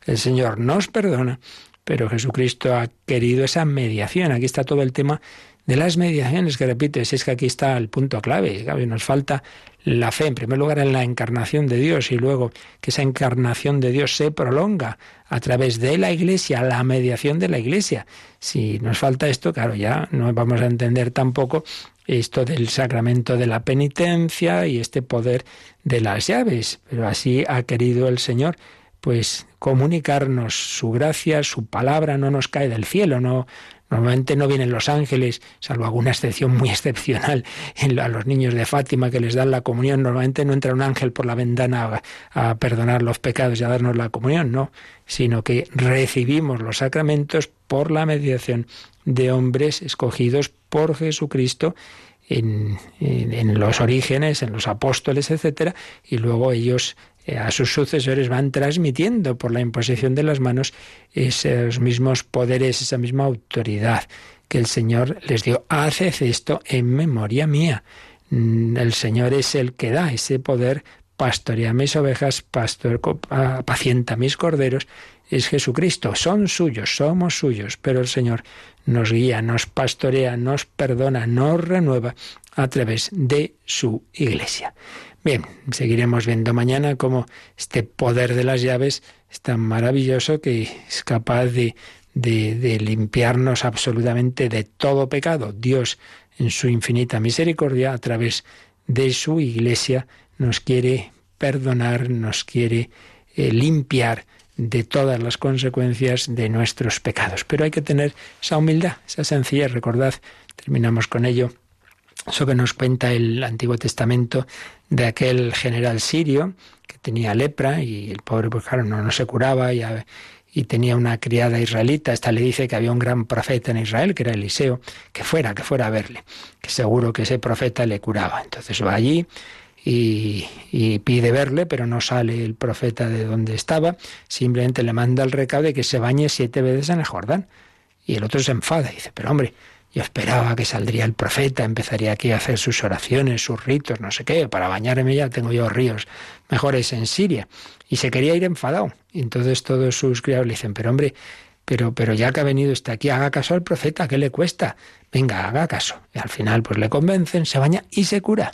El Señor nos perdona, pero Jesucristo ha querido esa mediación. Aquí está todo el tema de las mediaciones, que repito, es que aquí está el punto clave. Nos falta la fe, en primer lugar, en la encarnación de Dios y luego que esa encarnación de Dios se prolonga a través de la Iglesia, la mediación de la Iglesia. Si nos falta esto, claro, ya no vamos a entender tampoco esto del sacramento de la penitencia y este poder de las llaves. Pero así ha querido el Señor pues comunicarnos su gracia, su palabra no nos cae del cielo, no Normalmente no vienen los ángeles, salvo alguna excepción muy excepcional a los niños de Fátima que les dan la comunión. Normalmente no entra un ángel por la ventana a, perdonar los pecados y a darnos la comunión, no, sino que recibimos los sacramentos por la mediación de hombres escogidos por Jesucristo en, en, los orígenes, en los apóstoles, etcétera, y luego ellos a sus sucesores van transmitiendo por la imposición de las manos esos mismos poderes, esa misma autoridad que el Señor les dio. Haced esto en memoria mía. Mm, el Señor es el que da ese poder, pastorea mis ovejas, pastor, pacienta mis corderos, es Jesucristo. Son suyos, somos suyos, pero el Señor nos guía, nos pastorea, nos perdona, nos renueva a través de su iglesia. Bien, seguiremos viendo mañana cómo este poder de las llaves es tan maravilloso que es capaz de, de, limpiarnos absolutamente de todo pecado. Dios, en su infinita misericordia, a través de su iglesia, nos quiere perdonar, nos quiere eh, limpiar de todas las consecuencias de nuestros pecados. Pero hay que tener esa humildad, esa sencillez. Recordad, terminamos con ello, eso que nos cuenta el Antiguo Testamento de aquel general sirio que tenía lepra y el pobre, pues claro, no, no se curaba y, y, tenía una criada israelita. Esta le dice que había un gran profeta en Israel, que era Eliseo, que fuera, que fuera a verle, que seguro que ese profeta le curaba. Entonces va allí y, y, pide verle, pero no sale el profeta de donde estaba, simplemente le manda el recado de que se bañe siete veces en el Jordán. Y el otro se enfada y dice, pero hombre, yo esperaba que saldría el profeta, empezaría aquí a hacer sus oraciones, sus ritos, no sé qué, para bañarme ya tengo yo ríos mejores en Siria. Y se quería ir enfadado. Y entonces todos sus criados le dicen, pero hombre, pero, pero ya que ha venido está aquí, haga caso al profeta, ¿qué le cuesta? Venga, haga caso. Y al final pues le convencen, se baña y se cura.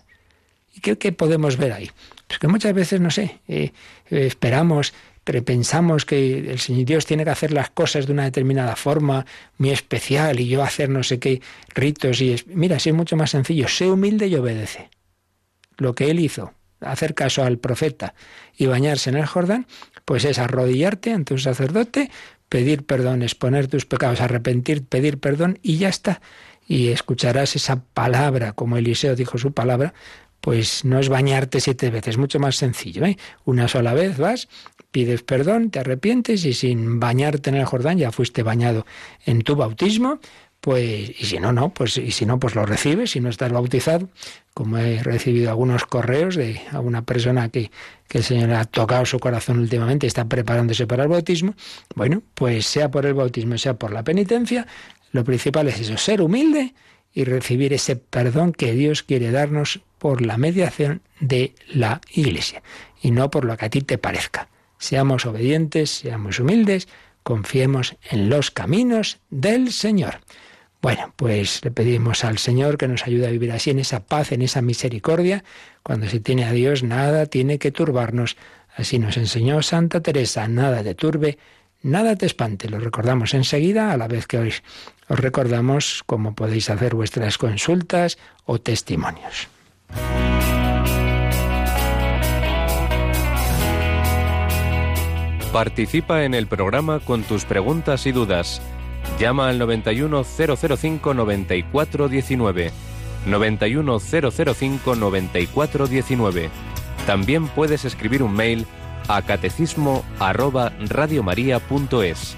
¿Y qué, qué podemos ver ahí? Pues que muchas veces, no sé, eh, eh, esperamos pensamos que el Señor Dios tiene que hacer las cosas de una determinada forma, muy especial, y yo hacer no sé qué ritos. y Mira, si es mucho más sencillo, sé humilde y obedece. Lo que él hizo, hacer caso al profeta y bañarse en el Jordán, pues es arrodillarte ante un sacerdote, pedir perdón, exponer tus pecados, arrepentir, pedir perdón y ya está. Y escucharás esa palabra, como Eliseo dijo su palabra, pues no es bañarte siete veces, mucho más sencillo. ¿eh? Una sola vez vas, pides perdón, te arrepientes y sin bañarte en el Jordán ya fuiste bañado en tu bautismo, pues y si no no, pues y si no pues lo recibes, si no estás bautizado, como he recibido algunos correos de alguna persona que, que el Señor ha tocado su corazón últimamente y está preparándose para el bautismo, bueno, pues sea por el bautismo, sea por la penitencia, lo principal es eso, ser humilde y recibir ese perdón que Dios quiere darnos por la mediación de la Iglesia y no por lo que a ti te parezca. Seamos obedientes, seamos humildes, confiemos en los caminos del Señor. Bueno, pues le pedimos al Señor que nos ayude a vivir así, en esa paz, en esa misericordia. Cuando se tiene a Dios, nada tiene que turbarnos. Así nos enseñó Santa Teresa, nada te turbe, nada te espante. Lo recordamos enseguida, a la vez que hoy os recordamos cómo podéis hacer vuestras consultas o testimonios. Participa en el programa con tus preguntas y dudas. Llama al 91005 9419. 91005 9419. También puedes escribir un mail a catecismo arroba radiomaria.es.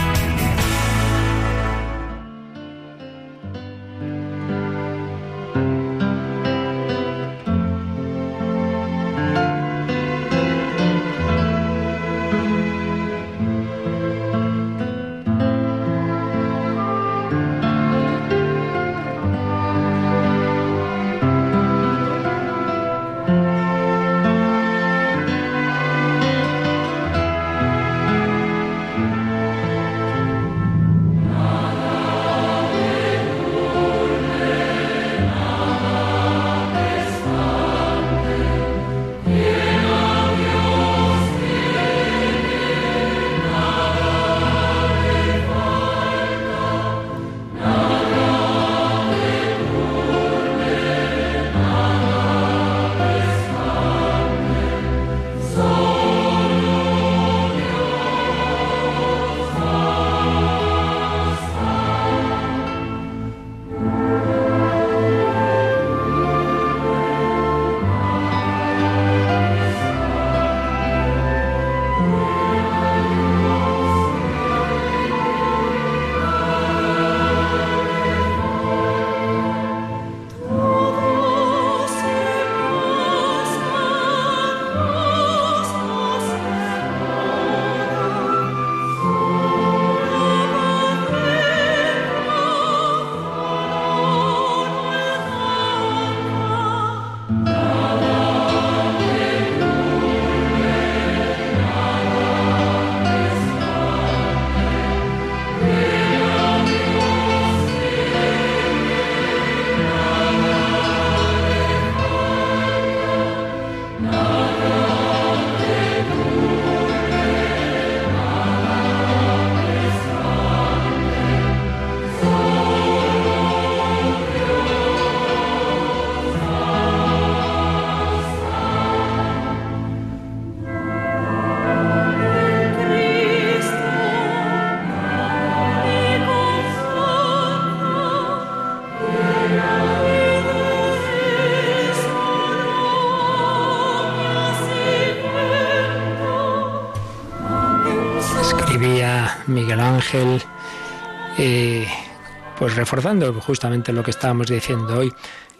pues reforzando justamente lo que estábamos diciendo hoy,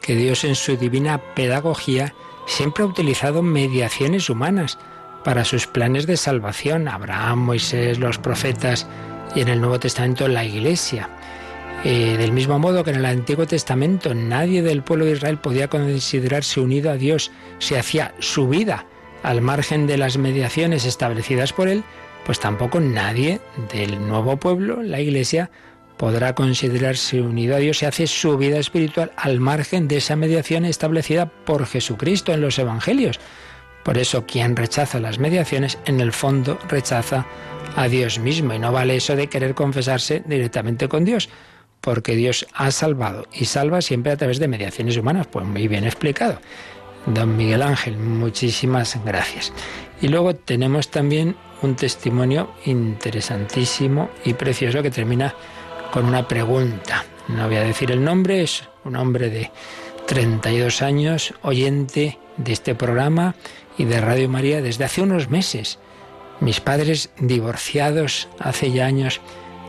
que Dios en su divina pedagogía siempre ha utilizado mediaciones humanas para sus planes de salvación, Abraham, Moisés, los profetas y en el Nuevo Testamento la Iglesia. Eh, del mismo modo que en el Antiguo Testamento nadie del pueblo de Israel podía considerarse unido a Dios si hacía su vida al margen de las mediaciones establecidas por él, pues tampoco nadie del nuevo pueblo, la Iglesia, podrá considerarse unido a Dios si hace su vida espiritual al margen de esa mediación establecida por Jesucristo en los Evangelios. Por eso quien rechaza las mediaciones, en el fondo rechaza a Dios mismo. Y no vale eso de querer confesarse directamente con Dios, porque Dios ha salvado y salva siempre a través de mediaciones humanas. Pues muy bien explicado. Don Miguel Ángel, muchísimas gracias. Y luego tenemos también un testimonio interesantísimo y precioso que termina con una pregunta. No voy a decir el nombre, es un hombre de 32 años, oyente de este programa y de Radio María desde hace unos meses. Mis padres, divorciados hace ya años,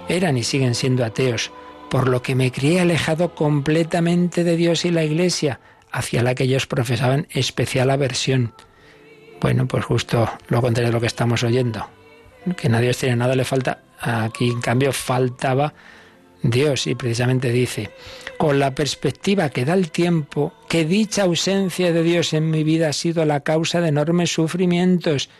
eran y siguen siendo ateos, por lo que me crié alejado completamente de Dios y la Iglesia hacia la que ellos profesaban especial aversión. Bueno, pues justo lo contrario de lo que estamos oyendo. Que nadie Dios tiene nada le falta. Aquí, en cambio, faltaba Dios y precisamente dice, con la perspectiva que da el tiempo, que dicha ausencia de Dios en mi vida ha sido la causa de enormes sufrimientos,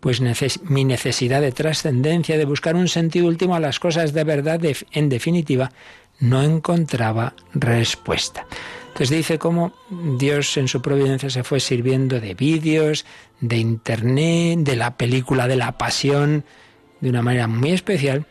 pues mi necesidad de trascendencia, de buscar un sentido último a las cosas de verdad, en definitiva, no encontraba respuesta. Entonces dice cómo Dios en su providencia se fue sirviendo de vídeos, de internet, de la película de la pasión, de una manera muy especial,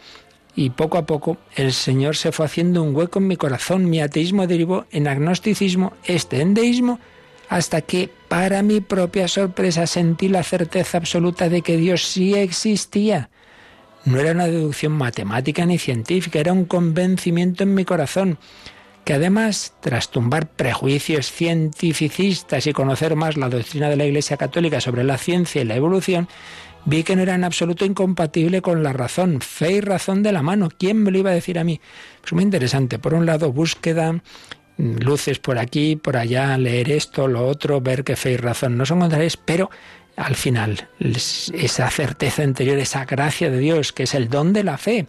y poco a poco el Señor se fue haciendo un hueco en mi corazón. Mi ateísmo derivó en agnosticismo, este en deísmo, hasta que, para mi propia sorpresa, sentí la certeza absoluta de que Dios sí existía. No era una deducción matemática ni científica, era un convencimiento en mi corazón que además, tras tumbar prejuicios cientificistas y conocer más la doctrina de la Iglesia Católica sobre la ciencia y la evolución, vi que no era en absoluto incompatible con la razón, fe y razón de la mano. ¿Quién me lo iba a decir a mí? Pues muy interesante. Por un lado, búsqueda, luces por aquí, por allá, leer esto, lo otro, ver que fe y razón no son contrarias, pero al final, esa certeza interior, esa gracia de Dios, que es el don de la fe,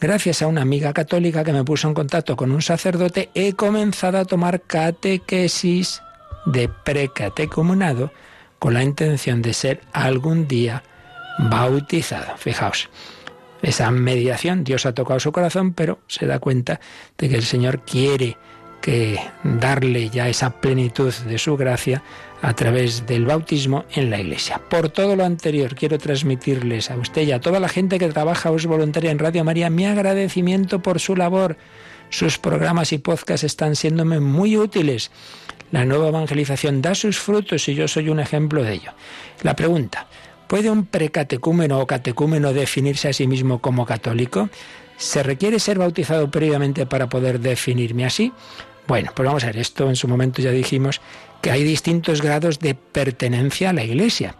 Gracias a una amiga católica que me puso en contacto con un sacerdote, he comenzado a tomar catequesis de precatecumenado con la intención de ser algún día bautizado. Fijaos, esa mediación, Dios ha tocado su corazón, pero se da cuenta de que el Señor quiere que darle ya esa plenitud de su gracia a través del bautismo en la Iglesia. Por todo lo anterior, quiero transmitirles a usted y a toda la gente que trabaja o es voluntaria en Radio María mi agradecimiento por su labor. Sus programas y podcasts están siéndome muy útiles. La nueva evangelización da sus frutos y yo soy un ejemplo de ello. La pregunta, ¿puede un precatecúmeno o catecúmeno definirse a sí mismo como católico? ¿Se requiere ser bautizado previamente para poder definirme así? Bueno, pues vamos a ver, esto en su momento ya dijimos que hay distintos grados de pertenencia a la Iglesia.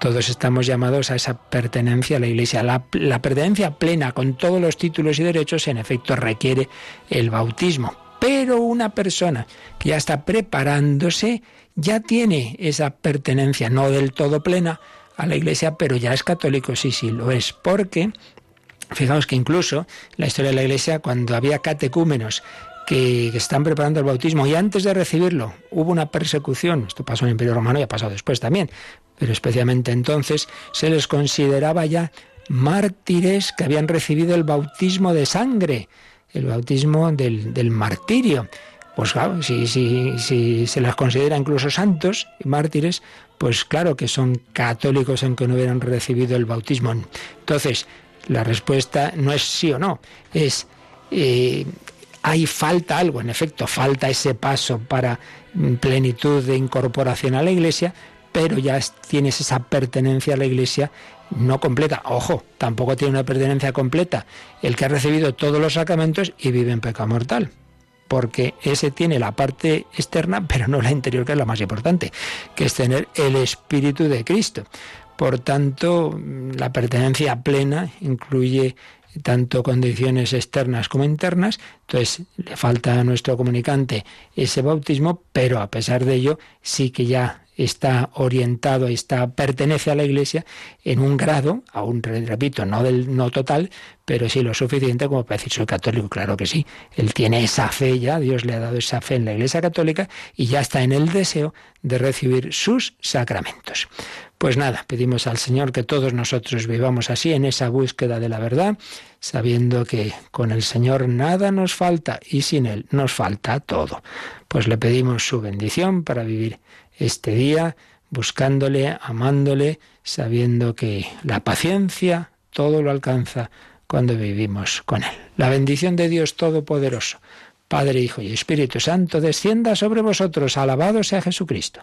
Todos estamos llamados a esa pertenencia a la Iglesia. La, pertenencia plena con todos los títulos y derechos en efecto requiere el bautismo. Pero una persona que ya está preparándose ya tiene esa pertenencia, no del todo plena a la Iglesia, pero ya es católico, sí, sí, lo es, porque Fijaos que incluso la historia de la Iglesia, cuando había catecúmenos que están preparando el bautismo y antes de recibirlo hubo una persecución, esto pasó en el Imperio Romano y ha pasado después también, pero especialmente entonces se les consideraba ya mártires que habían recibido el bautismo de sangre, el bautismo del, martirio. Pues claro, si, si, si se les considera incluso santos y mártires, pues claro que son católicos aunque no hubieran recibido el bautismo. Entonces, la respuesta no es sí o no, es eh, hay falta algo, en efecto, falta ese paso para plenitud de incorporación a la Iglesia, pero ya tienes esa pertenencia a la Iglesia no completa. Ojo, tampoco tiene una pertenencia completa el que ha recibido todos los sacramentos y vive en pecado mortal. Porque ese tiene la parte externa, pero no la interior, que es la más importante, que es tener el Espíritu de Cristo. Por tanto, la pertenencia plena incluye tanto condiciones externas como internas. Entonces, le falta a nuestro comunicante ese bautismo, pero a pesar de ello, sí que ya está orientado, está, pertenece a la Iglesia en un grado, aún repito, no del no total, pero sí lo suficiente como para decir soy católico, claro que sí. Él tiene esa fe ya, Dios le ha dado esa fe en la Iglesia Católica y ya está en el deseo de recibir sus sacramentos. Pues nada, pedimos al Señor que todos nosotros vivamos así en esa búsqueda de la verdad, sabiendo que con el Señor nada nos falta y sin Él nos falta todo. Pues le pedimos su bendición para vivir este día buscándole, amándole, sabiendo que la paciencia todo lo alcanza cuando vivimos con Él. La bendición de Dios Todopoderoso, Padre, Hijo y Espíritu Santo, descienda sobre vosotros. Alabado sea Jesucristo.